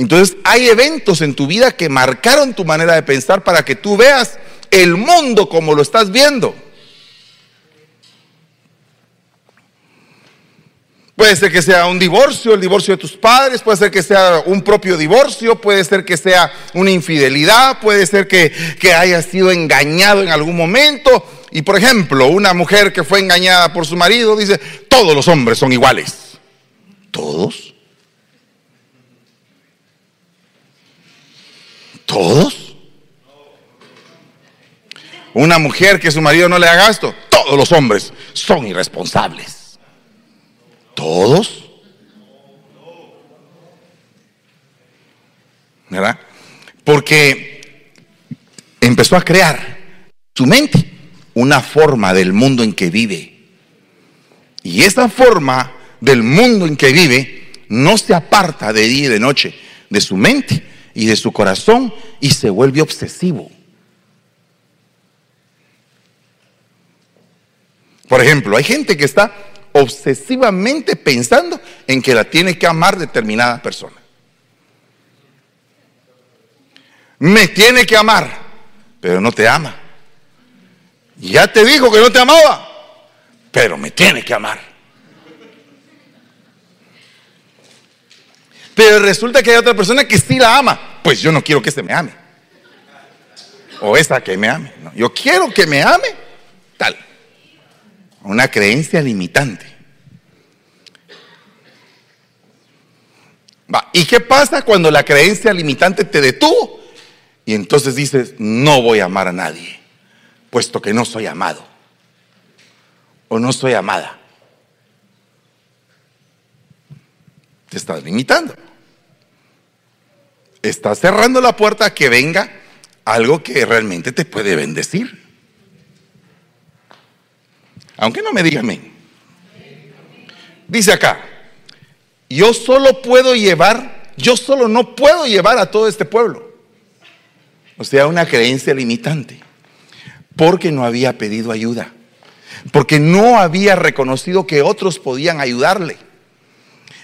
Entonces hay eventos en tu vida que marcaron tu manera de pensar para que tú veas el mundo como lo estás viendo. Puede ser que sea un divorcio, el divorcio de tus padres, puede ser que sea un propio divorcio, puede ser que sea una infidelidad, puede ser que, que haya sido engañado en algún momento. Y por ejemplo, una mujer que fue engañada por su marido dice, todos los hombres son iguales. ¿Todos? ¿Todos? Una mujer que su marido no le haga gasto, todos los hombres son irresponsables. ¿Todos? ¿Verdad? Porque empezó a crear su mente una forma del mundo en que vive. Y esa forma del mundo en que vive no se aparta de día y de noche de su mente y de su corazón y se vuelve obsesivo. Por ejemplo, hay gente que está obsesivamente pensando en que la tiene que amar determinada persona. Me tiene que amar, pero no te ama. Ya te dijo que no te amaba, pero me tiene que amar. Pero resulta que hay otra persona que sí la ama. Pues yo no quiero que se me ame. O esa que me ame. yo quiero que me ame tal una creencia limitante. ¿Y qué pasa cuando la creencia limitante te detuvo? Y entonces dices, no voy a amar a nadie, puesto que no soy amado o no soy amada. Te estás limitando. Estás cerrando la puerta a que venga algo que realmente te puede bendecir. Aunque no me diga amén. Dice acá, yo solo puedo llevar, yo solo no puedo llevar a todo este pueblo. O sea, una creencia limitante. Porque no había pedido ayuda. Porque no había reconocido que otros podían ayudarle.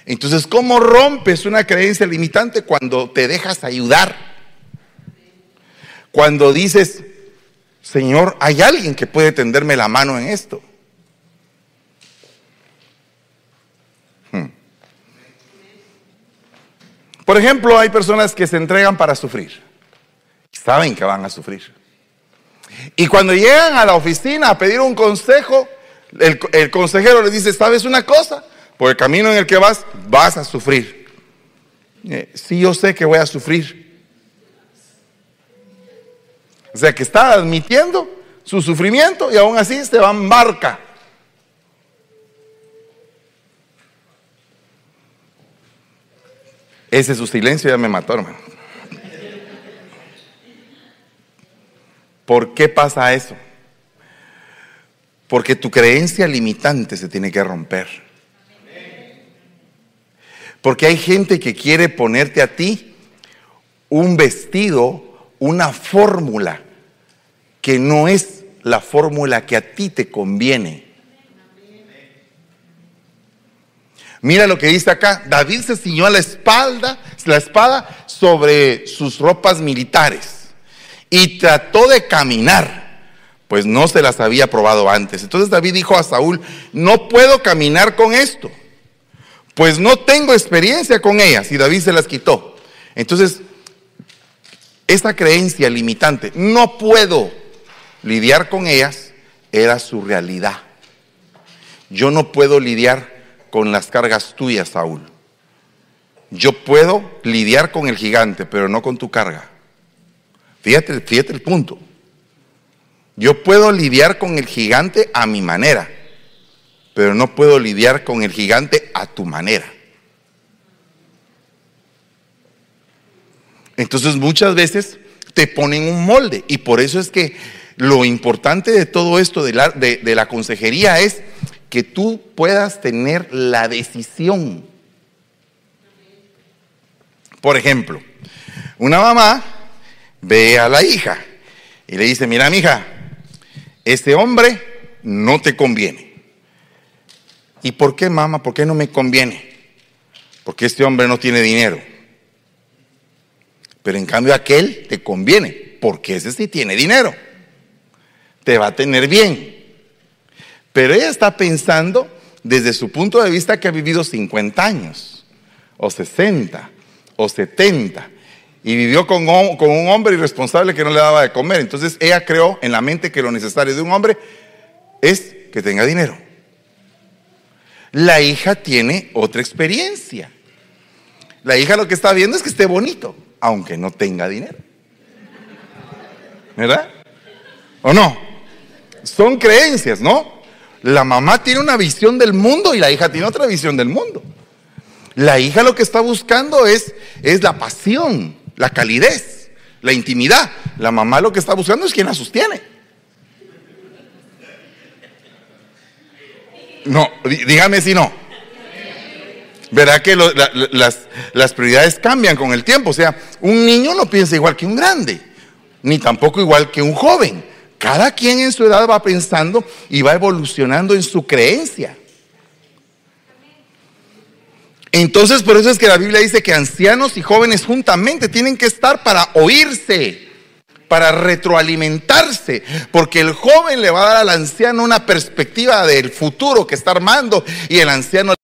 Entonces, ¿cómo rompes una creencia limitante cuando te dejas ayudar? Cuando dices, Señor, hay alguien que puede tenderme la mano en esto. Por ejemplo, hay personas que se entregan para sufrir. Saben que van a sufrir. Y cuando llegan a la oficina a pedir un consejo, el, consejero les dice, ¿sabes una cosa? Por el camino en el que vas, vas a sufrir. Eh, sí, yo sé que voy a sufrir. O sea que está admitiendo su sufrimiento y aún así se va en barca Ese su silencio ya me mató, hermano. ¿Por qué pasa eso? Porque tu creencia limitante se tiene que romper. Porque hay gente que quiere ponerte a ti un vestido, una fórmula, que no es la fórmula que a ti te conviene. Mira lo que dice acá. David se ciñó la espalda, la espada sobre sus ropas militares y trató de caminar, pues no se las había probado antes. Entonces David dijo a Saúl, no puedo caminar con esto, pues no tengo experiencia con ellas. Y David se las quitó. Entonces, esa creencia limitante, no puedo lidiar con ellas, era su realidad. Yo no puedo lidiar con las cargas tuyas, Saúl. Yo puedo lidiar con el gigante, pero no con tu carga. Fíjate, fíjate el punto. Yo puedo lidiar con el gigante a mi manera, pero no puedo lidiar con el gigante a tu manera. Entonces muchas veces te ponen un molde y por eso es que lo importante de todo esto de la, de la consejería es que tú puedas tener la decisión. Por ejemplo, una mamá ve a la hija y le dice, mira mi hija, este hombre no te conviene. ¿Y por qué mamá? ¿Por qué no me conviene? Porque este hombre no tiene dinero. Pero en cambio aquel te conviene, porque ese sí tiene dinero. Te va a tener bien. Pero ella está pensando desde su punto de vista que ha vivido 50 años, o 60, o 70, y vivió con, con, un hombre irresponsable que no le daba de comer. Entonces ella creó en la mente que lo necesario de un hombre es que tenga dinero. La hija tiene otra experiencia. La hija lo que está viendo es que esté bonito, aunque no tenga dinero. ¿Verdad? ¿O no? Son creencias, ¿no? La mamá tiene una visión del mundo y la hija tiene otra visión del mundo. La hija lo que está buscando es, es la pasión, la calidez, la intimidad. La mamá lo que está buscando es quien la sostiene. No, dígame si no. Verá que las, las prioridades cambian con el tiempo. O sea, un niño no piensa igual que un grande, ni tampoco igual que un joven. Cada quien en su edad va pensando y va evolucionando en su creencia. Entonces, por eso es que la Biblia dice que ancianos y jóvenes juntamente tienen que estar para oírse, para retroalimentarse, porque el joven le va a dar al anciano una perspectiva del futuro que está armando y el anciano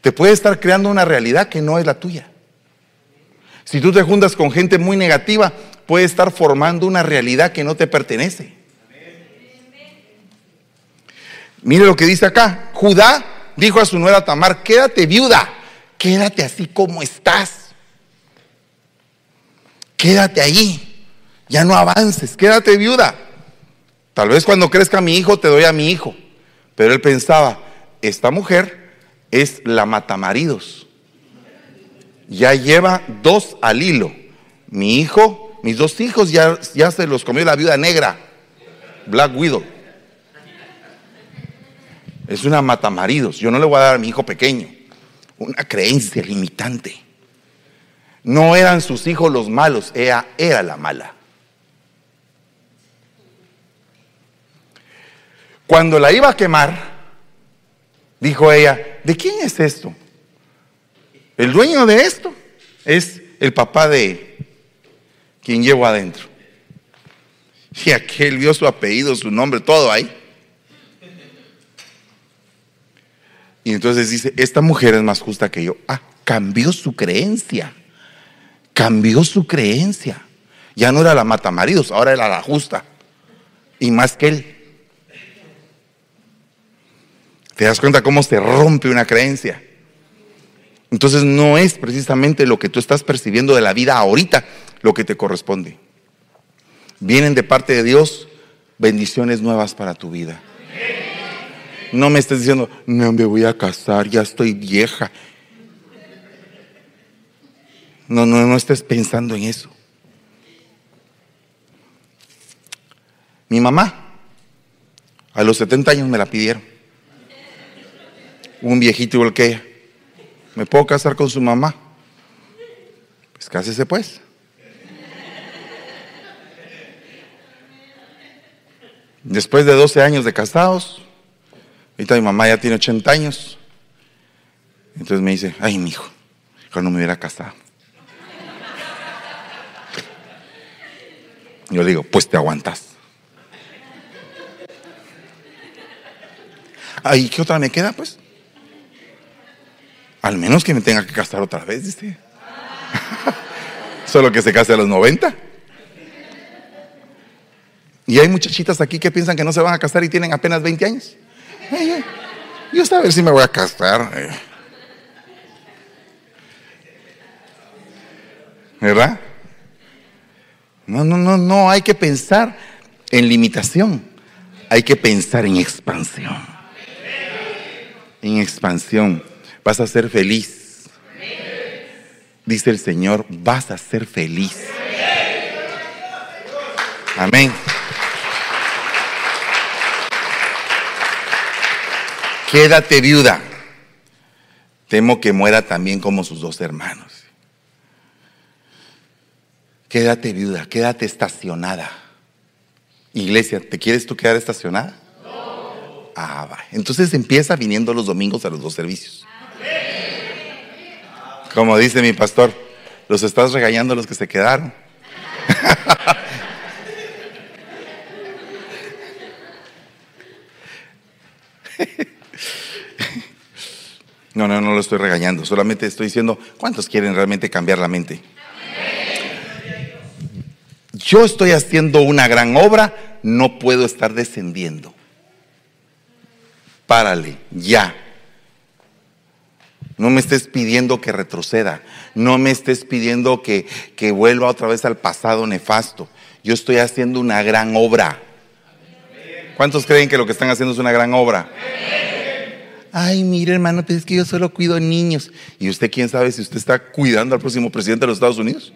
te puede estar creando una realidad que no es la tuya. Si tú te juntas con gente muy negativa, puede estar formando una realidad que no te pertenece. Mire lo que dice acá. Judá dijo a su nuera Tamar, quédate viuda, quédate así como estás. Quédate ahí, ya no avances, quédate viuda. Tal vez cuando crezca mi hijo te doy a mi hijo. Pero él pensaba, esta mujer es la matamaridos. Ya lleva dos al hilo. Mi hijo, mis dos hijos ya, ya se los comió la viuda negra, Black Widow. Es una matamaridos. Yo no le voy a dar a mi hijo pequeño. Una creencia limitante. No eran sus hijos los malos, ella era la mala. Cuando la iba a quemar, dijo ella, ¿de quién es esto? El dueño de esto es el papá de quien llevo adentro. Y aquel vio su apellido, su nombre, todo ahí. Y entonces dice, esta mujer es más justa que yo. Ah, cambió su creencia. Cambió su creencia. Ya no era la mata maridos, ahora era la justa. Y más que él. ¿Te das cuenta cómo se rompe una creencia? Entonces no es precisamente lo que tú estás percibiendo de la vida ahorita lo que te corresponde. Vienen de parte de Dios bendiciones nuevas para tu vida. No me estés diciendo, no me voy a casar, ya estoy vieja. No, no, no estés pensando en eso. Mi mamá, a los 70 años me la pidieron. Un viejito igual que ella. ¿Me puedo casar con su mamá? Pues cásese pues. Después de 12 años de casados, Ahorita mi mamá ya tiene 80 años. Entonces me dice, ay, mi hijo, no me hubiera casado. Yo digo, pues te aguantas. Ay, ¿qué otra me queda, pues? Al menos que me tenga que casar otra vez, dice. Solo que se case a los 90. Y hay muchachitas aquí que piensan que no se van a casar y tienen apenas 20 años. Yo a ver si me voy a casar. Eh. ¿Verdad? No, no, no, no, hay que pensar en limitación. Hay que pensar en expansión. En expansión. Vas a ser feliz. Dice el Señor, vas a ser feliz. Amén. quédate viuda. Temo que muera también como sus dos hermanos. Quédate viuda, quédate estacionada. Iglesia, ¿te quieres tú quedar estacionada? No. Ah, va. Entonces empieza viniendo los domingos a los dos servicios. Como dice mi pastor, los estás regañando los que se quedaron. No, no, no lo estoy regañando, solamente estoy diciendo, ¿cuántos quieren realmente cambiar la mente? Yo estoy haciendo una gran obra, no puedo estar descendiendo. Párale, ya. No me estés pidiendo que retroceda, no me estés pidiendo que, que vuelva otra vez al pasado nefasto. Yo estoy haciendo una gran obra. ¿Cuántos creen que lo que están haciendo es una gran obra? Ay, mire hermano, pues es que yo solo cuido niños. ¿Y usted quién sabe si usted está cuidando al próximo presidente de los Estados Unidos?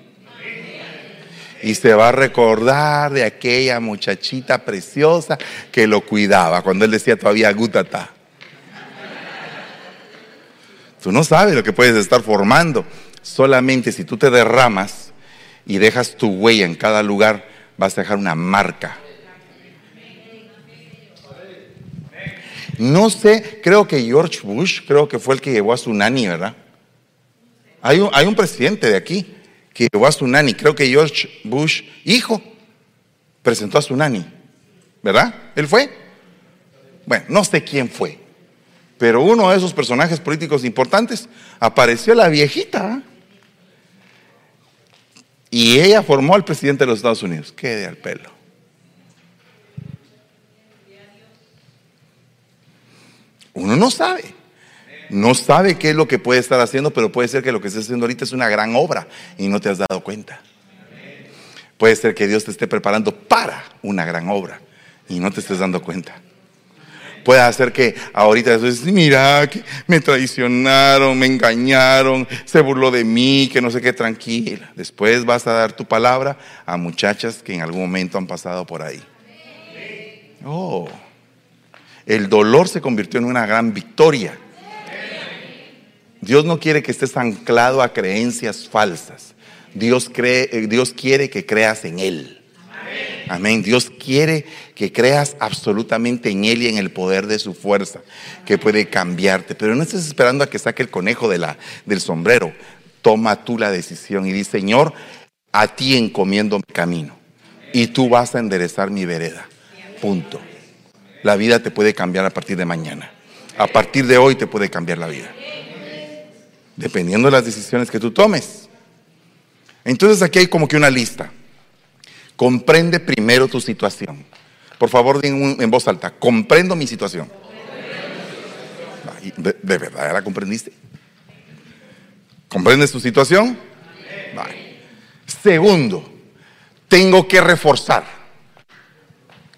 Y se va a recordar de aquella muchachita preciosa que lo cuidaba cuando él decía todavía gutata. Tú no sabes lo que puedes estar formando. Solamente si tú te derramas y dejas tu huella en cada lugar, vas a dejar una marca No sé, creo que George Bush, creo que fue el que llevó a su nani, ¿verdad? Hay un, hay un presidente de aquí que llevó a su nani, creo que George Bush, hijo, presentó a su nani, ¿verdad? ¿Él fue? Bueno, no sé quién fue, Pero uno de esos personajes políticos importantes apareció la viejita. Y ella formó al presidente de los Estados Unidos. Quede al pelo. Uno no sabe. No sabe qué es lo que puede estar haciendo, pero puede ser que lo que esté haciendo ahorita es una gran obra y no te has dado cuenta. Puede ser que Dios te esté preparando para una gran obra y no te estés dando cuenta. Puede hacer que ahorita dices, mira, que me traicionaron, me engañaron, se burló de mí, que no sé qué, tranquila. Después vas a dar tu palabra a muchachas que en algún momento han pasado por ahí. Oh, el dolor se convirtió en una gran victoria. Dios no quiere que estés anclado a creencias falsas. Dios, cree, eh, Dios quiere que creas en Él. Amén. Dios quiere que creas absolutamente en Él y en el poder de su fuerza, que puede cambiarte. Pero no estés esperando a que saque el conejo de la, del sombrero. Toma tú la decisión y di, Señor, a ti encomiendo mi camino. Y tú vas a enderezar mi vereda. Punto. La vida te puede cambiar a partir de mañana. A partir de hoy te puede cambiar la vida dependiendo de las decisiones que tú tomes. Entonces aquí hay como que una lista. Comprende primero tu situación. Por favor, digan en voz alta, comprendo mi situación. ¿De, verdad ya la comprendiste? ¿Comprendes tu situación? Segundo, tengo que reforzar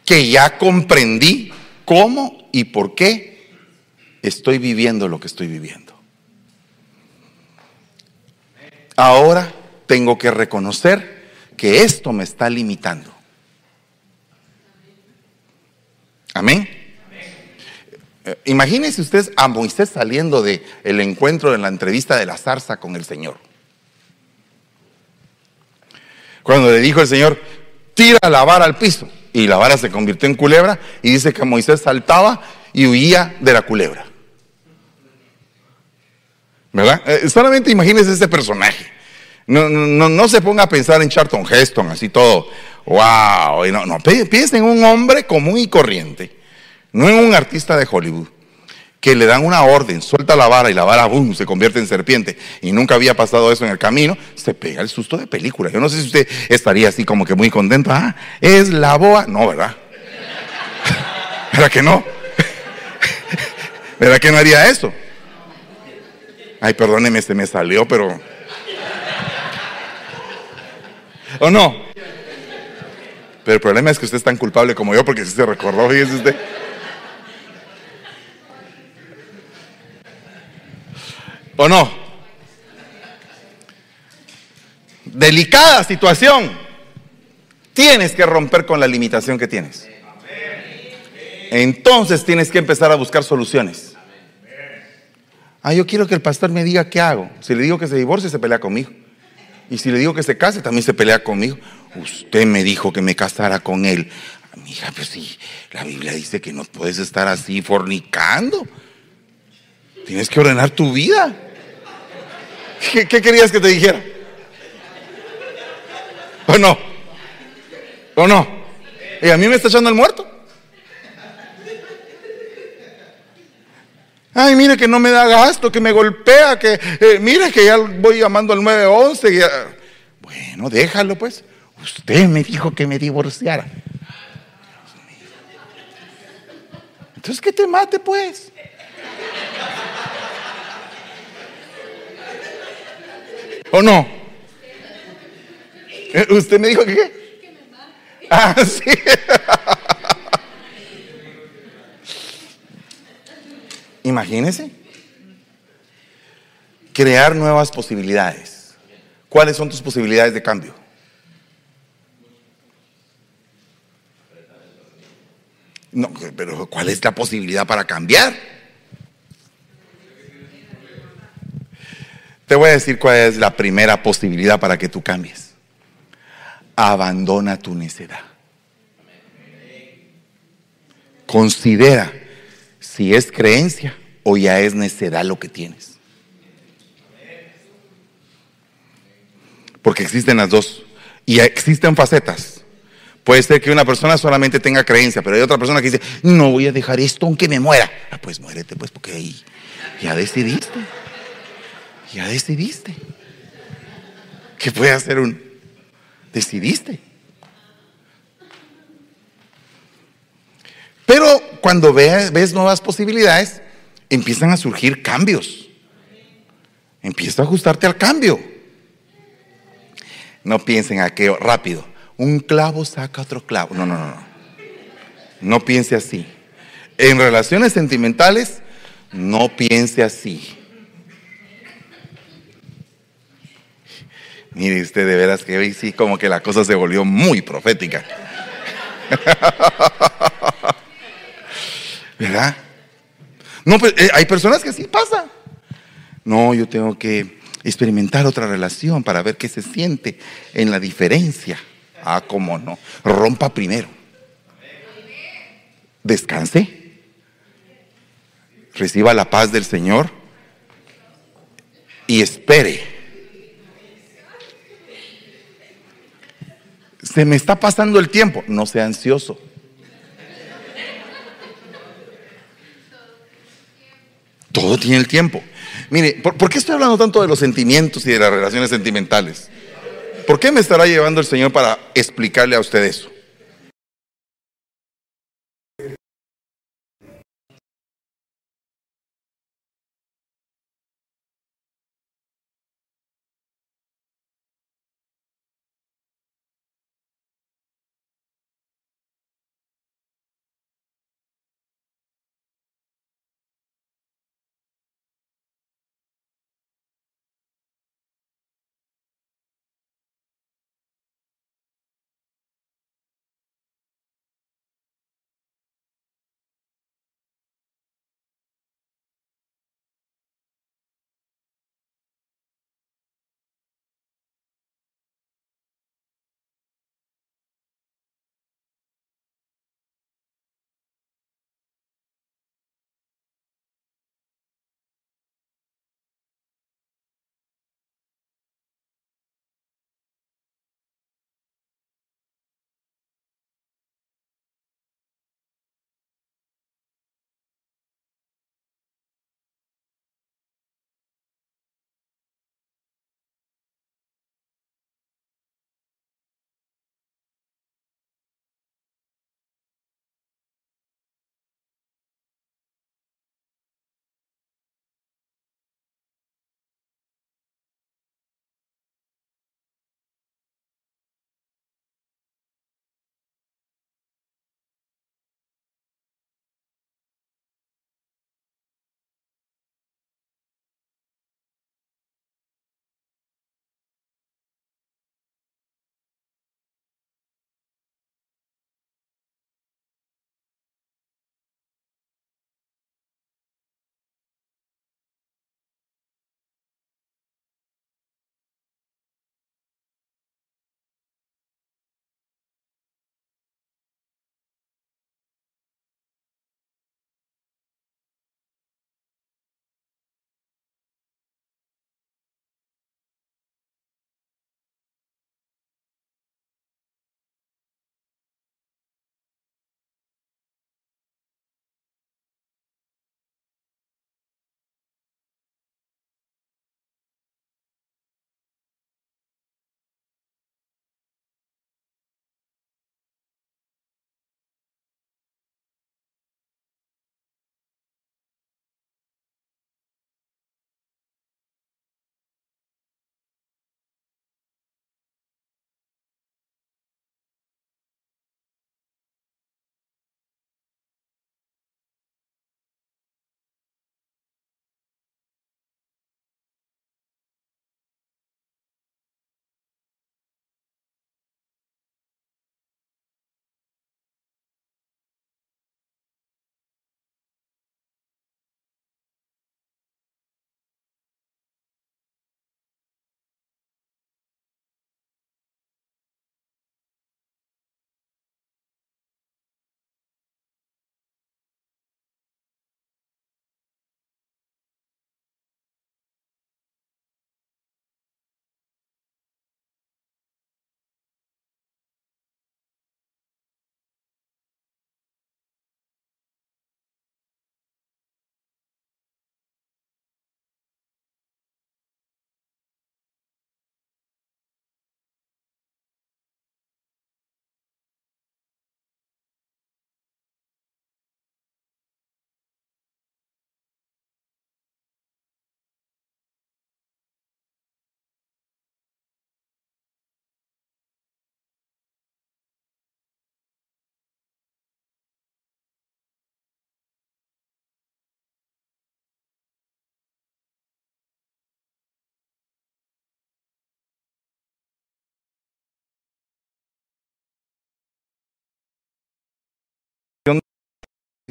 que ya comprendí cómo y por qué estoy viviendo lo que estoy viviendo. Ahora tengo que reconocer que esto me está limitando. Amén. Eh, imagínense ustedes a Moisés saliendo del el encuentro de la entrevista de la zarza con el Señor. Cuando le dijo el Señor, tira la vara al piso. Y la vara se convirtió en culebra y dice que Moisés saltaba y huía de la culebra. ¿Verdad? Eh, solamente imagínese ese personaje. No, no, no, se ponga a pensar en Charlton Heston, así todo. ¡Wow! No, no, piensa en un hombre común y corriente, no en un artista de Hollywood, que le dan una orden, suelta la vara y la vara, boom, se convierte en serpiente. Y nunca había pasado eso en el camino, se pega el susto de película. Yo no sé si usted estaría así como que muy contento. Ah, es la boa. No, ¿verdad? ¿Verdad que no? ¿Verdad que no haría eso? Ay, perdóneme, se me salió, pero. ¿O no? Pero el problema es que usted es tan culpable como yo porque si se recordó, fíjese usted. ¿O no? Delicada situación. Tienes que romper con la limitación que tienes. Entonces tienes que empezar a buscar soluciones. Ah, yo quiero que el pastor me diga qué hago. Si le digo que se divorcie, se pelea conmigo. Y si le digo que se case, también se pelea conmigo. Usted me dijo que me casara con él. Amiga, pues sí, la Biblia dice que no puedes estar así fornicando. Tienes que ordenar tu vida. ¿Qué, querías que te dijera? ¿O no? ¿O no? ¿Y a mí me está echando el muerto? Ay, mire que no me da gasto, que me golpea, que eh, mire que ya voy llamando al 911. Bueno, déjalo pues. Usted me dijo que me divorciara. Entonces que te mate pues. ¿O no? Eh, ¿Usted me dijo que. Ah, sí. Imagínese. Crear nuevas posibilidades. ¿Cuáles son tus posibilidades de cambio? No, pero ¿cuál es la posibilidad para cambiar? Te voy a decir cuál es la primera posibilidad para que tú cambies. Abandona tu necedad. Considera si es creencia o ya es necedad lo que tienes. Porque existen las dos. Y existen facetas. Puede ser que una persona solamente tenga creencia, pero hay otra persona que dice, no voy a dejar esto aunque me muera. Ah, pues muérete, pues, porque ahí ya decidiste. Ya decidiste. ¿Qué puede hacer un? Decidiste. Pero cuando ves, ves nuevas posibilidades, empiezan a surgir cambios. Empieza a ajustarte al cambio. No piensen a qué rápido. Un clavo saca otro clavo. No, no, no, no. Piense así. En relaciones sentimentales, no piense así. Mire usted, de veras que hoy sí como que la cosa se volvió muy profética. ¿Verdad? No, pues eh, hay personas que sí pasa. No, yo tengo que experimentar otra relación para ver qué se siente en la diferencia. Ah, cómo no. Rompa primero. Descanse. Reciba la paz del Señor y espere. Se me está pasando el tiempo. No sea ansioso. Todo tiene el tiempo. Mire, ¿por, qué estoy hablando tanto de los sentimientos y de las relaciones sentimentales? ¿Por qué me estará llevando el Señor para explicarle a usted eso?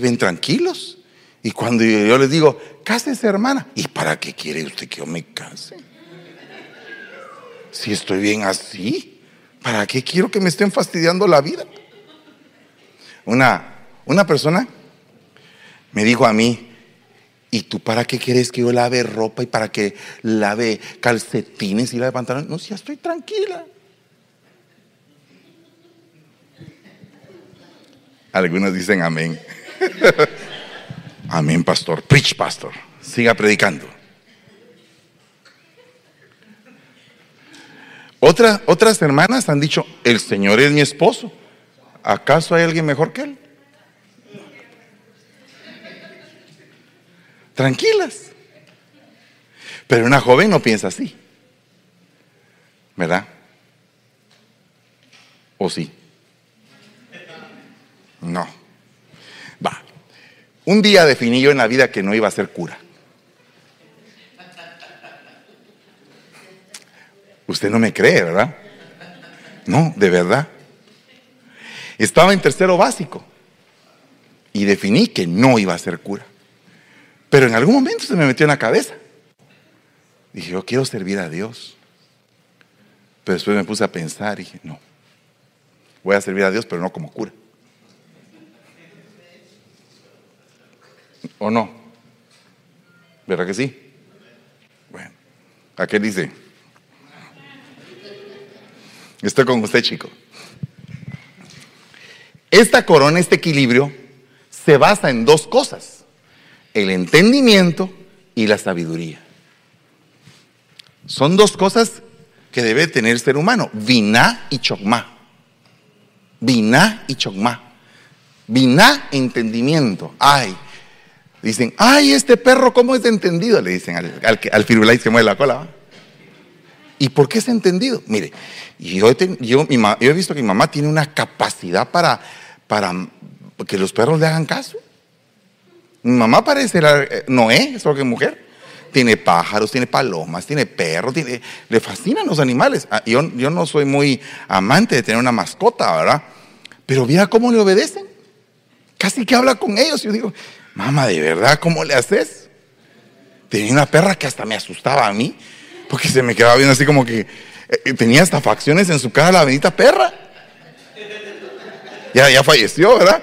Ven tranquilos. Y cuando yo les digo, cásese hermana, ¿y para qué quiere usted que yo me case? Si estoy bien así, ¿para qué quiero que me estén fastidiando la vida? Una, una persona me dijo a mí, ¿y tú para qué quieres que yo lave ropa y para que lave calcetines y lave pantalones? No, si ya estoy tranquila. Algunos dicen amén. amén, pastor. Preach, pastor. Siga predicando. otras hermanas han dicho, el Señor es mi esposo. ¿Acaso hay alguien mejor que él? Tranquilas. Pero una joven no piensa así. ¿Verdad? ¿O sí? No. Un día definí yo en la vida que no iba a ser cura. Usted no me cree, ¿verdad? No, de verdad. Estaba en tercero básico y definí que no iba a ser cura. Pero en algún momento se me metió en la cabeza. Dije, yo quiero servir a Dios. Pero después me puse a pensar y dije, no, voy a servir a Dios, pero no como cura. ¿O no? ¿Verdad que sí? Bueno, ¿a qué dice? Estoy con usted, chico. Esta corona, este equilibrio, se basa en dos cosas, el entendimiento y la sabiduría. Son dos cosas que debe tener el ser humano, Vina y chokma. Vina y chokma. Vina, entendimiento. Ay, dicen, ay, este perro, ¿cómo es entendido? Le dicen al, al, al firulais que mueve la cola. ¿Y por qué es entendido? Mire, yo he, visto que mi mamá tiene una capacidad para, para que los perros le hagan caso. Mi mamá parece eh, Noé, es que mujer. Tiene pájaros, tiene palomas, tiene perros, le fascinan los animales. Ah, yo, yo no soy muy amante de tener una mascota, ¿verdad? Pero mira cómo le obedecen. Casi que habla con ellos. Yo digo, mamá, ¿de verdad cómo le haces? Tenía una perra que hasta me asustaba a mí. Porque se me quedaba viendo así como que eh, tenía hasta facciones en su cara la bendita perra. Ya, ya falleció, ¿verdad?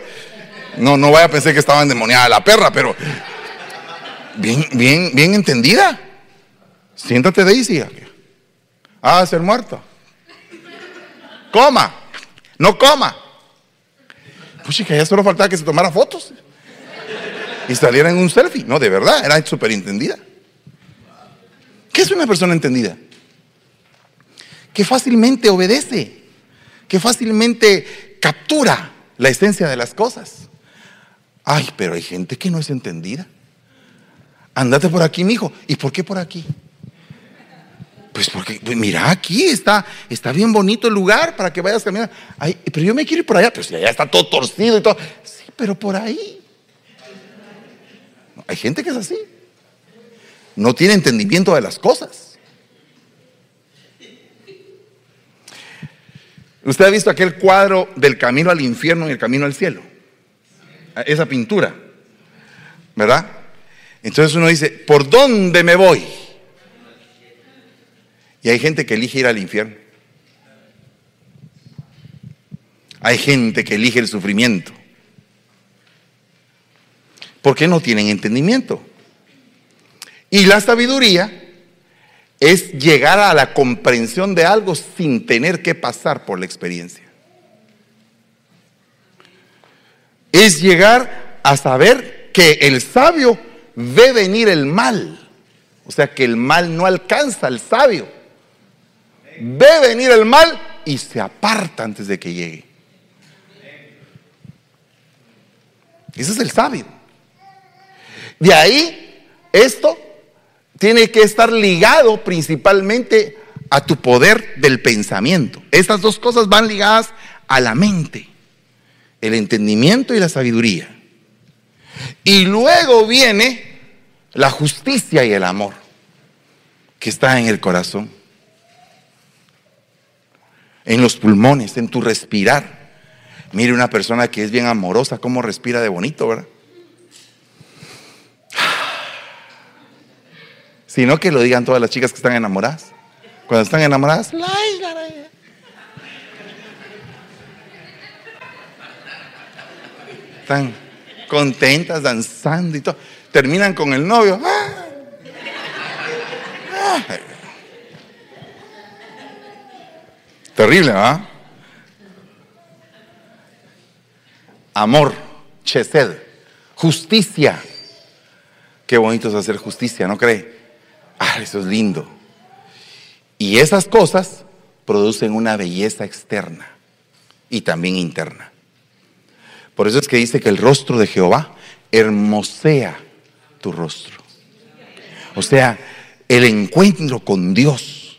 No, no vaya a pensar que estaba endemoniada la perra, pero bien, bien, bien entendida. Siéntate, Daisy. Ah, ser muerto. Coma. No coma. Pues chica, ya solo faltaba que se tomara fotos. Y saliera en un selfie. No, de verdad, era súper entendida. ¿Qué es una persona entendida? Que fácilmente obedece, que fácilmente captura la esencia de las cosas. Ay, pero hay gente que no es entendida. Andate por aquí, mijo. ¿Y por qué por aquí? Pues porque, pues mira, aquí está, está bien bonito el lugar para que vayas caminando. Ay, pero yo me quiero ir por allá, pero si allá está todo torcido y todo. Sí, pero por ahí. Hay gente que es así no tiene entendimiento de las cosas. Usted ha visto aquel cuadro del camino al infierno y el camino al cielo. Esa pintura. ¿Verdad? Entonces uno dice, ¿por dónde me voy? Y hay gente que elige ir al infierno. Hay gente que elige el sufrimiento. ¿Por qué no tienen entendimiento? Y la sabiduría es llegar a la comprensión de algo sin tener que pasar por la experiencia. Es llegar a saber que el sabio ve venir el mal. O sea que el mal no alcanza al sabio. Ve venir el mal y se aparta antes de que llegue. Ese es el sabio. De ahí, esto tiene que estar ligado principalmente a tu poder del pensamiento. Estas dos cosas van ligadas a la mente, el entendimiento y la sabiduría. Y luego viene la justicia y el amor, que está en el corazón, en los pulmones, en tu respirar. Mire una persona que es bien amorosa, cómo respira de bonito, ¿verdad? Sino que lo digan todas las chicas que están enamoradas. Cuando están enamoradas, están contentas, danzando y todo. Terminan con el novio. Terrible, ¿va? Amor, chesed, justicia. Qué bonito es hacer justicia, ¿no cree? Ah, eso es lindo. Y esas cosas producen una belleza externa y también interna. Por eso es que dice que el rostro de Jehová hermosea tu rostro. O sea, el encuentro con Dios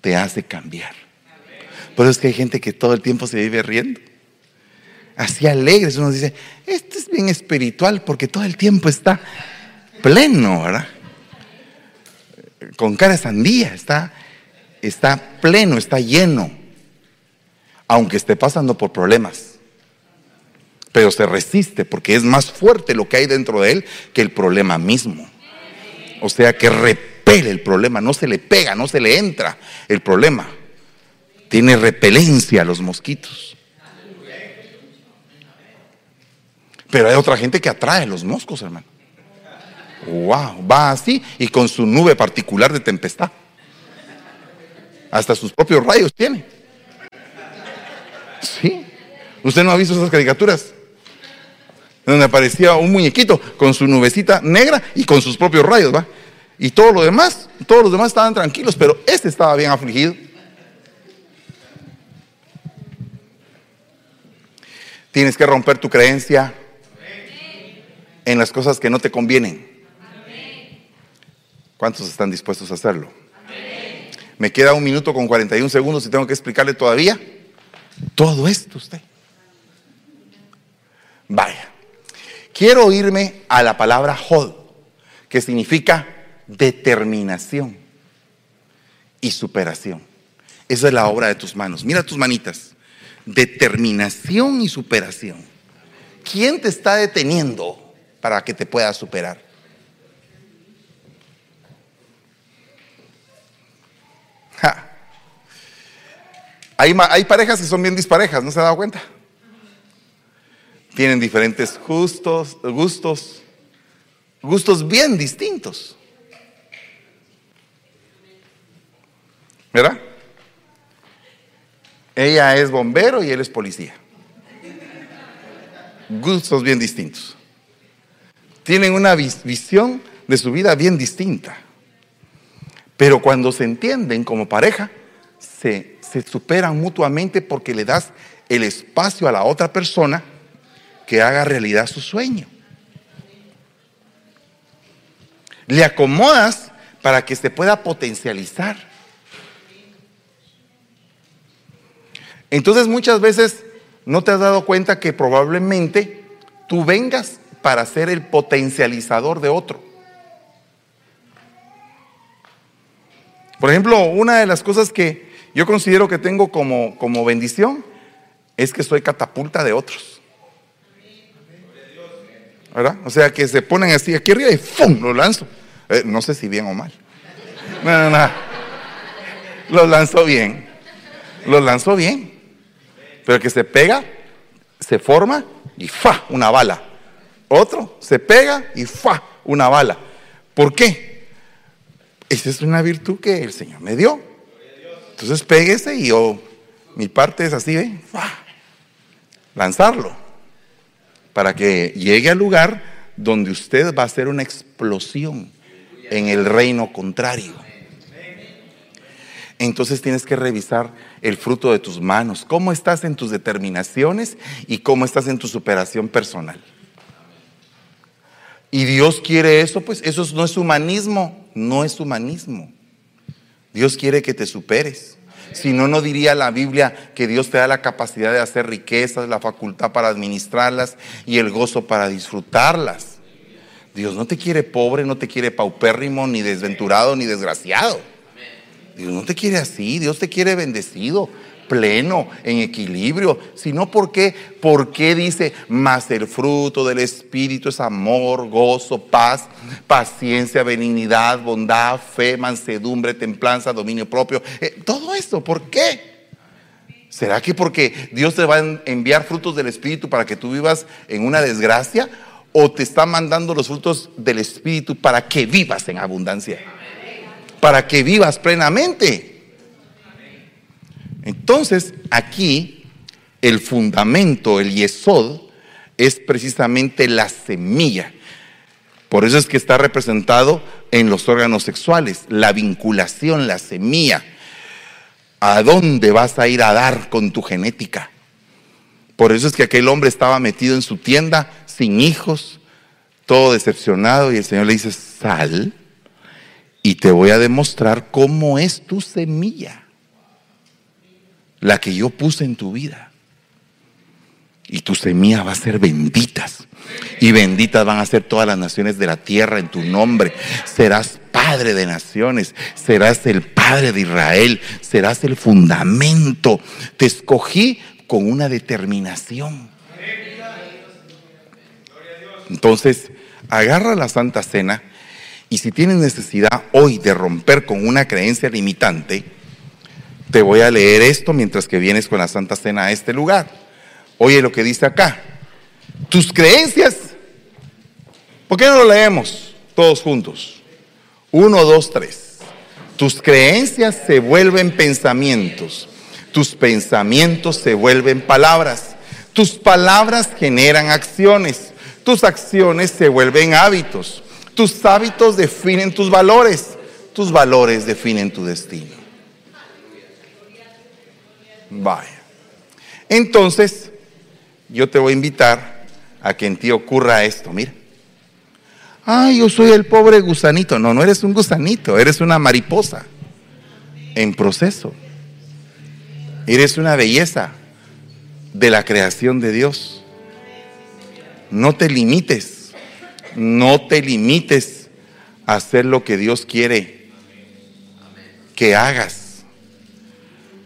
te hace cambiar. Por eso es que hay gente que todo el tiempo se vive riendo. Así alegres. Uno dice, esto es bien espiritual porque todo el tiempo está pleno, ¿verdad? Con cara sandía, está, está pleno, está lleno. Aunque esté pasando por problemas pero se resiste porque es más fuerte lo que hay dentro de él que el problema mismo. O sea que repele el problema, no se le pega, no se le entra el problema. Tiene repelencia a los mosquitos. Pero hay otra gente que atrae los moscos, hermano. Wow, va así y con su nube particular de tempestad. Hasta sus propios rayos tiene. Sí. ¿Usted no ha visto esas caricaturas? donde aparecía un muñequito con su nubecita negra y con sus propios rayos, ¿va? Y todo lo demás, todos los demás estaban tranquilos, pero este estaba bien afligido. Tienes que romper tu creencia en las cosas que no te convienen. ¿Cuántos están dispuestos a hacerlo? Me queda un minuto con 41 segundos y tengo que explicarle todavía todo esto usted. Vaya. Quiero irme a la palabra hod, que significa determinación y superación. Esa es la obra de tus manos. Mira tus manitas. Determinación y superación. ¿Quién te está deteniendo para que te puedas superar? Hay, hay parejas que son bien disparejas, ¿no se ha dado cuenta? tienen diferentes gustos, gustos, gustos bien distintos. ¿Verdad? Ella es bombero y él es policía. Gustos bien distintos. Tienen una visión de su vida bien distinta. Pero cuando se entienden como pareja, se, se superan mutuamente porque le das el espacio a la otra persona que haga realidad su sueño. Le acomodas para que se pueda potencializar. Entonces muchas veces no te has dado cuenta que probablemente tú vengas para ser el potencializador de otro. Por ejemplo, una de las cosas que yo considero que tengo como, como bendición es que soy catapulta de otros. ¿verdad? O sea, que se ponen así aquí arriba y ¡fum! lo lanzo. Eh, no sé si bien o mal. No, no, no. Lo lanzó bien. Lo lanzó bien. Pero que se pega, se forma y ¡fa! Una bala. Otro se pega y ¡fa! Una bala. ¿Por qué? Esa es una virtud que el Señor me dio. Entonces péguese y yo, mi parte es así. ¡Fa! Lanzarlo para que llegue al lugar donde usted va a hacer una explosión en el reino contrario. Entonces tienes que revisar el fruto de tus manos, cómo estás en tus determinaciones y cómo estás en tu superación personal. Y Dios quiere eso, pues eso no es humanismo, no es humanismo. Dios quiere que te superes. Si no, no diría la Biblia que Dios te da la capacidad de hacer riquezas, la facultad para administrarlas y el gozo para disfrutarlas. Dios no te quiere pobre, no te quiere paupérrimo, ni desventurado, ni desgraciado. Dios no te quiere así, Dios te quiere bendecido, pleno, en equilibrio, sino porque, porque dice, más el fruto del Espíritu es amor, gozo, paz, paciencia, benignidad, bondad, fe, mansedumbre, templanza, dominio propio. Eh, todo esto, ¿por qué? ¿Será que porque Dios te va a enviar frutos del Espíritu para que tú vivas en una desgracia? ¿O te está mandando los frutos del Espíritu para que vivas en abundancia? Para que vivas plenamente. Entonces, aquí el fundamento, el yesod, es precisamente la semilla. Por eso es que está representado en los órganos sexuales, la vinculación, la semilla. ¿A dónde vas a ir a dar con tu genética? Por eso es que aquel hombre estaba metido en su tienda, sin hijos, todo decepcionado, y el Señor le dice, sal y te voy a demostrar cómo es tu semilla la que yo puse en tu vida. Y tu semilla va a ser benditas. Y benditas van a ser todas las naciones de la tierra en tu nombre. Serás padre de naciones. Serás el padre de Israel. Serás el fundamento. Te escogí con una determinación. Entonces, agarra la Santa Cena y si tienes necesidad hoy de romper con una creencia limitante, te voy a leer esto mientras que vienes con la Santa Cena a este lugar. Oye lo que dice acá. Tus creencias. ¿Por qué no lo leemos todos juntos? Uno, dos, tres. Tus creencias se vuelven pensamientos. Tus pensamientos se vuelven palabras. Tus palabras generan acciones. Tus acciones se vuelven hábitos. Tus hábitos definen tus valores. Tus valores definen tu destino. Vaya. Entonces, yo te voy a invitar a que en ti ocurra esto. Mira. Ay, yo soy el pobre gusanito. No, no eres un gusanito, eres una mariposa en proceso. Eres una belleza de la creación de Dios. No te limites, no te limites a hacer lo que Dios quiere que hagas.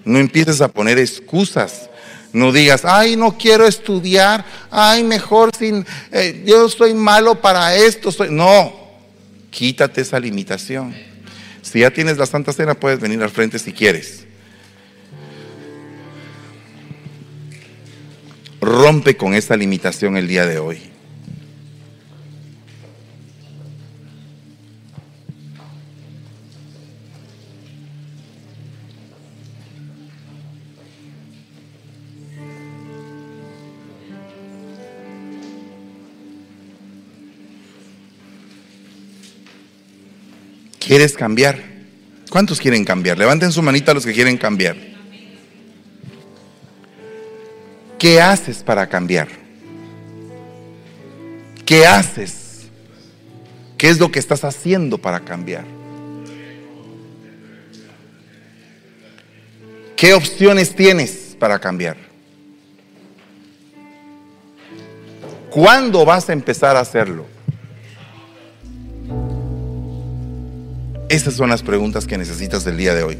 No empieces a poner excusas. No digas, ay, no quiero estudiar, ay, mejor sin, eh, yo soy malo para esto. No, quítate esa limitación. Si ya tienes la Santa Cena, puedes venir al frente si quieres. Rompe con esa limitación el día de hoy. ¿Quieres cambiar? ¿Cuántos quieren cambiar? Levanten su manita los que quieren cambiar. ¿Qué haces para cambiar? ¿Qué haces? ¿Qué es lo que estás haciendo para cambiar? ¿Qué opciones tienes para cambiar? ¿Cuándo vas a empezar a hacerlo? Esas son las preguntas que necesitas del día de hoy.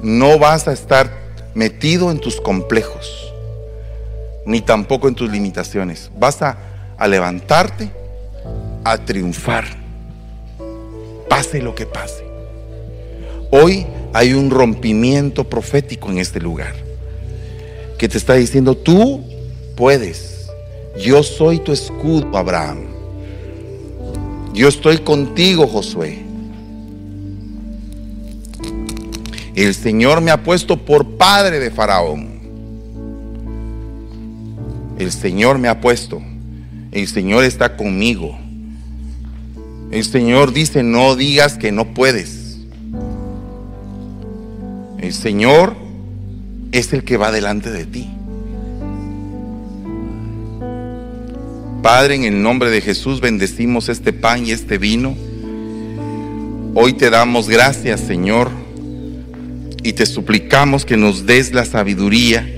No vas a estar metido en tus complejos, ni tampoco en tus limitaciones. Vas a, levantarte, a triunfar, pase lo que pase. Hoy hay un rompimiento profético en este lugar que te está diciendo, tú puedes, yo soy tu escudo, Abraham. Yo estoy contigo, Josué. El Señor me ha puesto por padre de Faraón. El Señor me ha puesto. El Señor está conmigo. El Señor dice, no digas que no puedes. El Señor es el que va delante de ti. Padre, en el nombre de Jesús bendecimos este pan y este vino. Hoy te damos gracias, Señor, y te suplicamos que nos des la sabiduría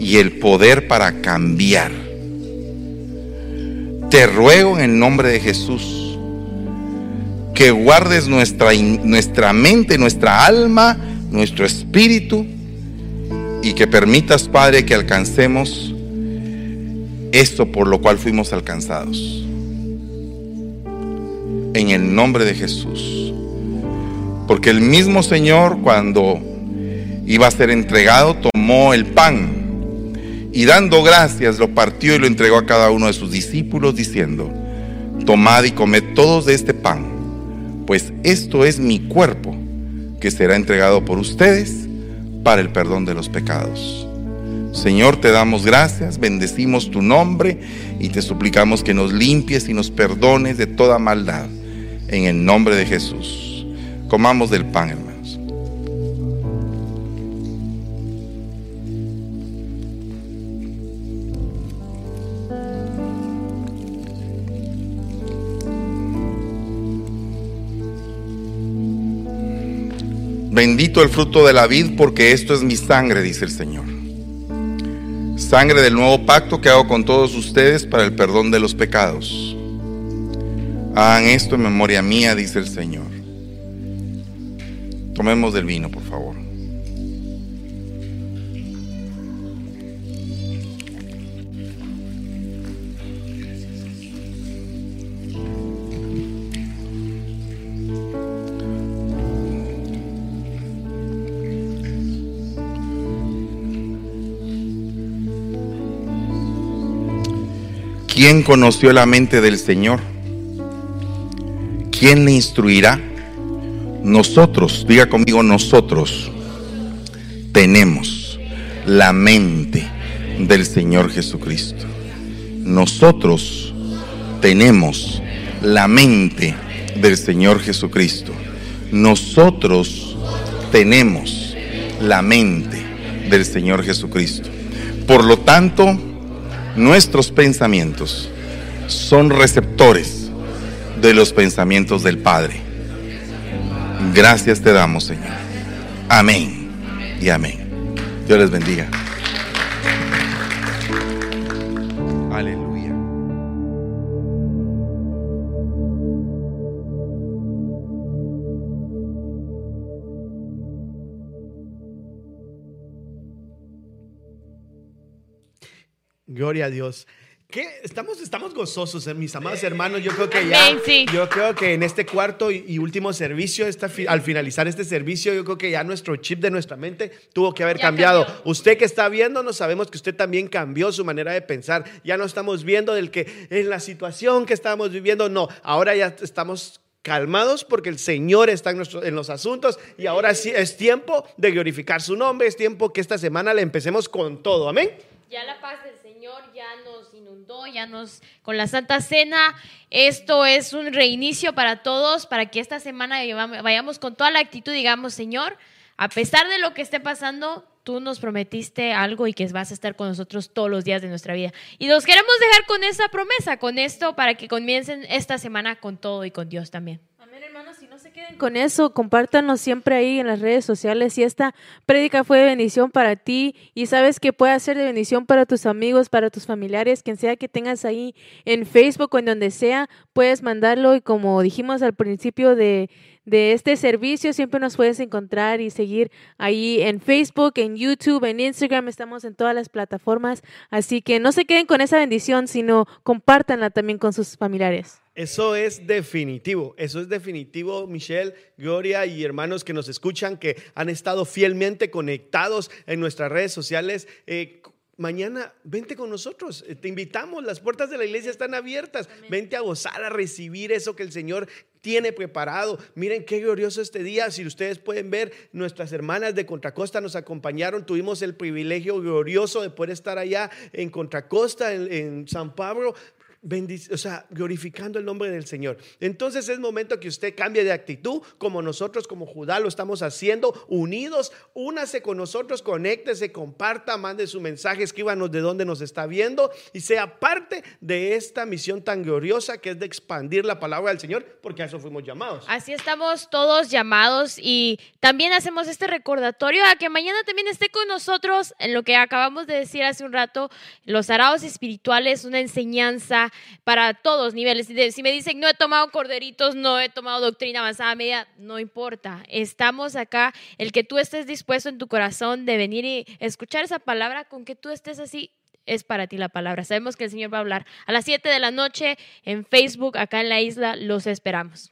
y el poder para cambiar. Te ruego en el nombre de Jesús que guardes nuestra, nuestra mente, nuestra alma, nuestro espíritu y que permitas, Padre, que alcancemos esto por lo cual fuimos alcanzados. En el nombre de Jesús. Porque el mismo Señor cuando iba a ser entregado tomó el pan y dando gracias lo partió y lo entregó a cada uno de sus discípulos diciendo, tomad y comed todos de este pan, pues esto es mi cuerpo que será entregado por ustedes para el perdón de los pecados. Señor, te damos gracias, bendecimos tu nombre y te suplicamos que nos limpies y nos perdones de toda maldad. En el nombre de Jesús. Comamos del pan, hermanos. Bendito el fruto de la vid, porque esto es mi sangre, dice el Señor. Sangre del nuevo pacto que hago con todos ustedes para el perdón de los pecados. Hagan esto en memoria mía, dice el Señor. Tomemos del vino, por favor. ¿Quién conoció la mente del Señor? ¿Quién le instruirá? Nosotros, diga conmigo, nosotros tenemos la mente del Señor Jesucristo. Nosotros tenemos la mente del Señor Jesucristo. Nosotros tenemos la mente del Señor Jesucristo. Por lo tanto, nuestros pensamientos son receptores de los pensamientos del Padre. Gracias te damos, Señor. Amén y amén. Dios les bendiga. Gloria a Dios. ¿Qué? Estamos, estamos gozosos, eh, mis amados hermanos. Yo creo que ya, sí. yo creo que en este cuarto y, y último servicio, esta al finalizar este servicio, yo creo que ya nuestro chip de nuestra mente tuvo que haber Ya cambiado. cambió. Usted que está viéndonos, sabemos que usted también cambió su manera de pensar. Ya no estamos viendo del que en la situación que estábamos viviendo, no. Ahora ya estamos calmados porque el Señor está en, nuestro- en los asuntos y ahora sí es tiempo de glorificar su nombre, es tiempo que esta semana le empecemos con todo. Amén. Ya la paz del Señor ya nos inundó, ya nos con la Santa Cena. Esto es un reinicio para todos, para que esta semana vayamos con toda la actitud, digamos, Señor, a pesar de lo que esté pasando, tú nos prometiste algo y que vas a estar con nosotros todos los días de nuestra vida. Y nos queremos dejar con esa promesa, con esto, para que comiencen esta semana con todo y con Dios también. Amén, hermanos. Si no se queden con eso, compártanos siempre ahí en las redes sociales. Si esta prédica fue de bendición para ti y sabes que puede ser de bendición para tus amigos, para tus familiares, quien sea que tengas ahí en Facebook o en donde sea, puedes mandarlo. Y como dijimos al principio de, de este servicio, siempre nos puedes encontrar y seguir ahí en Facebook, en YouTube, en Instagram. Estamos en todas las plataformas. Así que no se queden con esa bendición, sino compártanla también con sus familiares. Eso es definitivo, eso es definitivo, Michelle, Gloria y hermanos que nos escuchan, que han estado fielmente conectados en nuestras redes sociales. Eh, mañana, vente con nosotros, eh, te invitamos, las puertas de la iglesia están abiertas, vente a gozar, a recibir eso que el Señor tiene preparado. Miren qué glorioso este día. Si ustedes pueden ver, nuestras hermanas de Contracosta nos acompañaron. Tuvimos el privilegio glorioso de poder estar allá en Contracosta, en, en San Pablo. O sea, glorificando el nombre del Señor. Entonces es momento que usted cambie de actitud, como nosotros, como Judá, lo estamos haciendo, unidos. Únase con nosotros, conéctese, comparta, mande su mensaje, escríbanos de dónde nos está viendo y sea parte de esta misión tan gloriosa que es de expandir la palabra del Señor, porque a eso fuimos llamados. Así estamos todos llamados y también hacemos este recordatorio a que mañana también esté con nosotros en lo que acabamos de decir hace un rato, los araos espirituales, una enseñanza para todos niveles. Si me dicen, no he tomado corderitos, no he tomado doctrina avanzada media, no importa. Estamos acá. El que tú estés dispuesto en tu corazón de venir y escuchar esa palabra, con que tú estés así, es para ti la palabra. Sabemos que el Señor va a hablar a las 7 de la noche en Facebook, acá en la isla. Los esperamos.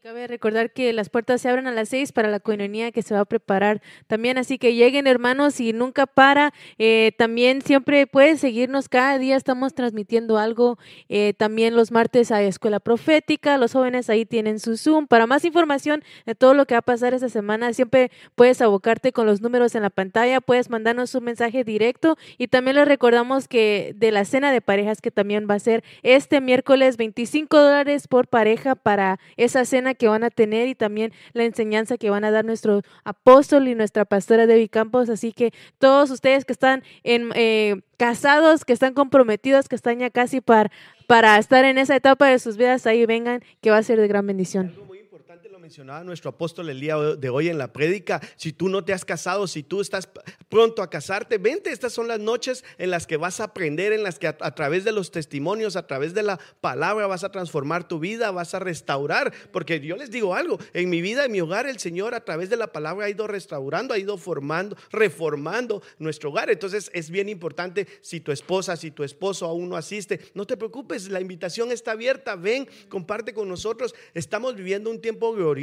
Cabe recordar que las puertas se abren a las seis para la coinonía que se va a preparar también, así que lleguen hermanos y nunca para. Eh, también siempre puedes seguirnos cada día, estamos transmitiendo algo. Eh, también los martes hay escuela profética, los jóvenes ahí tienen su Zoom. Para más información de todo lo que va a pasar esta semana, siempre puedes abocarte con los números en la pantalla, puedes mandarnos un mensaje directo y también les recordamos que de la cena de parejas que también va a ser este miércoles 25 dólares por pareja para esa cena que van a tener y también la enseñanza que van a dar nuestro apóstol y nuestra pastora Debbie Campos. Así que todos ustedes que están en, eh, casados, que están comprometidos, que están ya casi para, para estar en esa etapa de sus vidas, ahí vengan, que va a ser de gran bendición. Algo muy importante lo mencionaba nuestro apóstol el día de hoy en la prédica. Si tú no te has casado, si tú estás pronto a casarte, vente. Estas son las noches en las que vas a aprender, en las que a través de los testimonios, a través de la palabra, vas a transformar tu vida, vas a restaurar. Porque yo les digo algo, en mi vida, en mi hogar, el Señor a través de la palabra ha ido restaurando, ha ido formando, reformando nuestro hogar. Entonces es bien importante si tu esposa, si tu esposo aún no asiste, no te preocupes, la invitación está abierta, ven, comparte con nosotros. Estamos viviendo un tiempo glorioso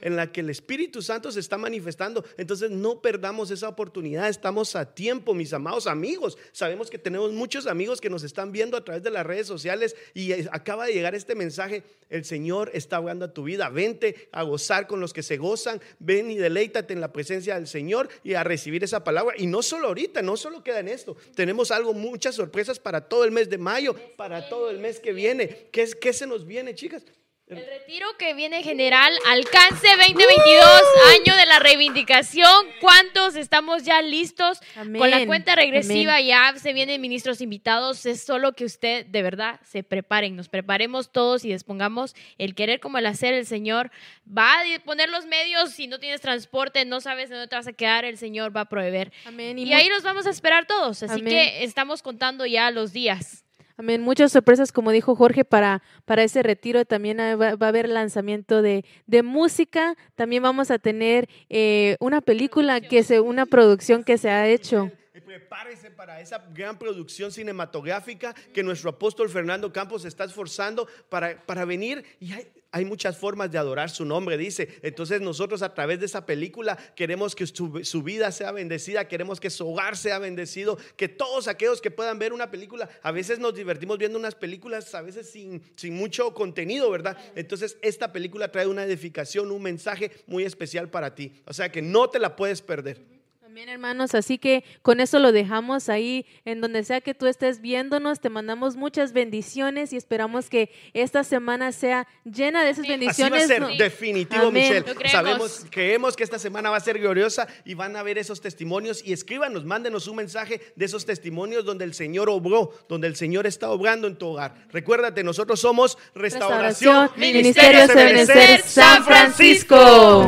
en la que el Espíritu Santo se está manifestando. Entonces no perdamos esa oportunidad, estamos a tiempo, mis amados amigos. Sabemos que tenemos muchos amigos que nos están viendo a través de las redes sociales y eh, acaba de llegar este mensaje, el Señor está hablando a tu vida, vente a gozar con los que se gozan, ven y deleítate en la presencia del Señor y a recibir esa palabra. Y no solo ahorita, no solo queda en esto, tenemos algo, muchas sorpresas para todo el mes de mayo, para todo el mes que viene. ¿Qué, se nos viene, chicas? El retiro que viene general, alcance 2022, año de la reivindicación. ¿Cuántos estamos ya listos con la Amén. cuenta regresiva? Ya se vienen ministros invitados. Es solo que usted de verdad se preparen, nos preparemos todos y dispongamos el querer como el hacer. El Señor va a poner los medios. Si no tienes transporte, no sabes de dónde te vas a quedar, el Señor va a proveer. Amén. Y mu- ahí nos vamos a esperar todos. Así Amén. que estamos contando ya los días. Amén. Muchas sorpresas, como dijo Jorge, para, para ese retiro. También va, a haber lanzamiento de, de música. También vamos a tener eh, una película, que se, una producción que se ha hecho. Prepárese para esa gran producción cinematográfica que nuestro apóstol Fernando Campos está esforzando para, para venir. Y hay, hay muchas formas de adorar su nombre, dice. Entonces nosotros a través de esa película queremos que su, vida sea bendecida, queremos que su hogar sea bendecido, que todos aquellos que puedan ver una película, a veces nos divertimos viendo unas películas, a veces sin, sin mucho contenido, ¿verdad? Entonces esta película trae una edificación, un mensaje muy especial para ti. O sea que no te la puedes perder. Amén, hermanos. Así que con eso lo dejamos ahí, en donde sea que tú estés viéndonos. Te mandamos muchas bendiciones y esperamos que esta semana sea llena de esas Amén. Así va a bendiciones. ser, definitivo, Amén. Michelle. Sabemos, creemos que esta semana va a ser gloriosa y van a ver esos testimonios y escríbanos, mándenos un mensaje de esos testimonios donde el Señor obró, donde el Señor está obrando en tu hogar. Recuérdate, nosotros somos Restauración, Restauración, Ministerios Ebenecer, San Francisco.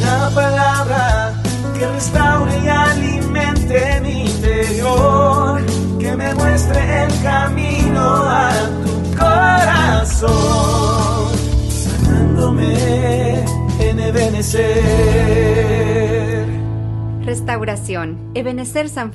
La palabra que restaure y alimente mi interior, que me muestre el camino a tu corazón, sanándome en Ebenecer. Restauración. Ebenecer San